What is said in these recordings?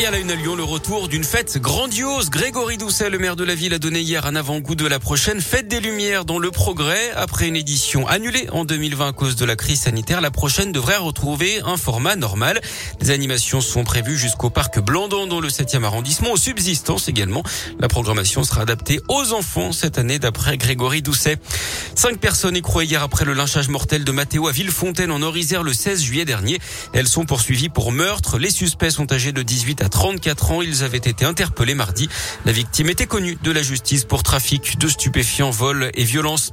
Et à la une à Lyon, le retour d'une fête grandiose. Grégory Doucet, le maire de la ville, a donné hier un avant-goût de la prochaine fête des Lumières dans le progrès. Après une édition annulée en 2020 à cause de la crise sanitaire, la prochaine devrait retrouver un format normal. Les animations sont prévues jusqu'au parc Blandon dans le 7e arrondissement, aux subsistances également. La programmation sera adaptée aux enfants cette année d'après Grégory Doucet. Cinq personnes écrouées hier après le lynchage mortel de Mathéo à Villefontaine en Orisère le 16 juillet dernier. Elles sont poursuivies pour meurtre. Les suspects sont âgés de 18 à 34 ans. Ils avaient été interpellés mardi. La victime était connue de la justice pour trafic de stupéfiants, vol et violence.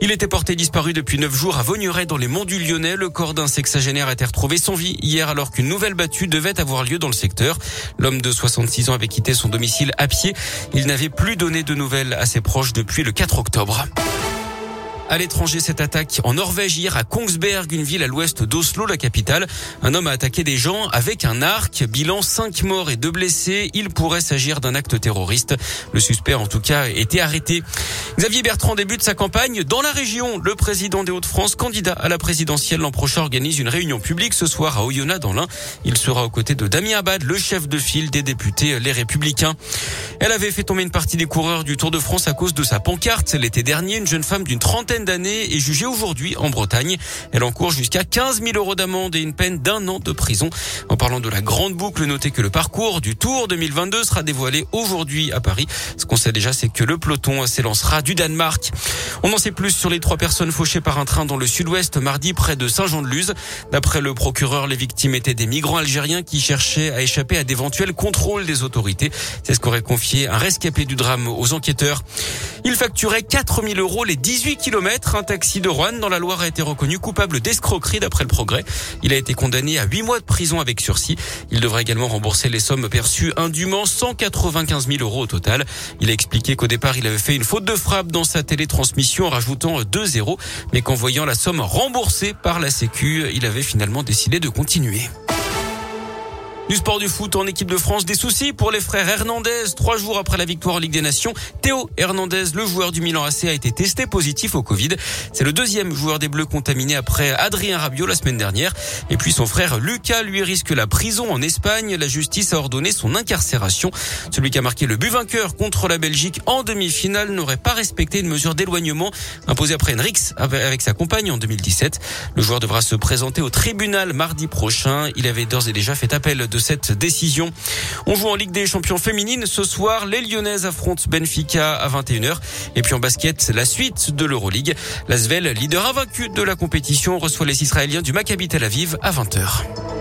Il était porté disparu depuis neuf jours à Vaugneray dans les monts du Lyonnais. Le corps d'un sexagénaire a été retrouvé sans vie hier alors qu'une nouvelle battue devait avoir lieu dans le secteur. L'homme de 66 ans avait quitté son domicile à pied. Il n'avait plus donné de nouvelles à ses proches depuis le 4 octobre. À l'étranger, cette attaque en Norvège hier à Kongsberg, une ville à l'ouest d'Oslo, la capitale. Un homme a attaqué des gens avec un arc. Bilan 5 morts et 2 blessés. Il pourrait s'agir d'un acte terroriste. Le suspect, en tout cas, été arrêté. Xavier Bertrand débute sa campagne dans la région. Le président des Hauts-de-France, candidat à la présidentielle l'an prochain, organise une réunion publique ce soir à Oyonnax dans l'Ain. Il sera aux côtés de Damien Abad, le chef de file des députés Les Républicains. Elle avait fait tomber une partie des coureurs du Tour de France à cause de sa pancarte. L'été dernier, une jeune femme d'une trentaine d'années est jugée aujourd'hui en Bretagne. Elle encourt jusqu'à 15 000 euros d'amende et une peine d'un an de prison. En parlant de la grande boucle, notez que le parcours du Tour 2022 sera dévoilé aujourd'hui à Paris. Ce qu'on sait déjà, c'est que le peloton s'élancera du Danemark. On en sait plus sur les trois personnes fauchées par un train dans le sud-ouest mardi près de Saint-Jean-de-Luz. D'après le procureur, les victimes étaient des migrants algériens qui cherchaient à échapper à d'éventuels contrôles des autorités. C'est ce qu'aurait confié un rescapé du drame aux enquêteurs. Il facturait 4000 euros les 18 Un taxi de Rouen dans la Loire a été reconnu coupable d'escroquerie d'après le progrès. Il a été condamné à 8 mois de prison avec sursis. Il devrait également rembourser les sommes perçues indûment, 195 000 euros au total. Il a expliqué qu'au départ, il avait fait une faute de frappe dans sa télétransmission en rajoutant 2 zéros, mais qu'en voyant la somme remboursée par la Sécu, il avait finalement décidé de continuer. Du sport du foot en équipe de France, des soucis pour les frères Hernandez. Trois jours après la victoire en Ligue des Nations, Théo Hernandez, le joueur du Milan AC, a été testé positif au Covid. C'est le deuxième joueur des Bleus contaminé après Adrien Rabiot la semaine dernière. Et puis son frère Lucas, lui, risque la prison en Espagne. La justice a ordonné son incarcération. Celui qui a marqué le but vainqueur contre la Belgique en demi-finale n'aurait pas respecté une mesure d'éloignement imposée après Henrix avec sa compagne en 2017. Le joueur devra se présenter au tribunal mardi prochain. Il avait d'ores et déjà fait appel de cette décision. On joue en Ligue des champions féminines. Ce soir, les Lyonnaises affrontent Benfica à 21h. Et puis en basket, la suite de l'Euroleague. L'Asvel, leader invaincu de la compétition, reçoit les Israéliens du Maccabi Tel Aviv à 20h.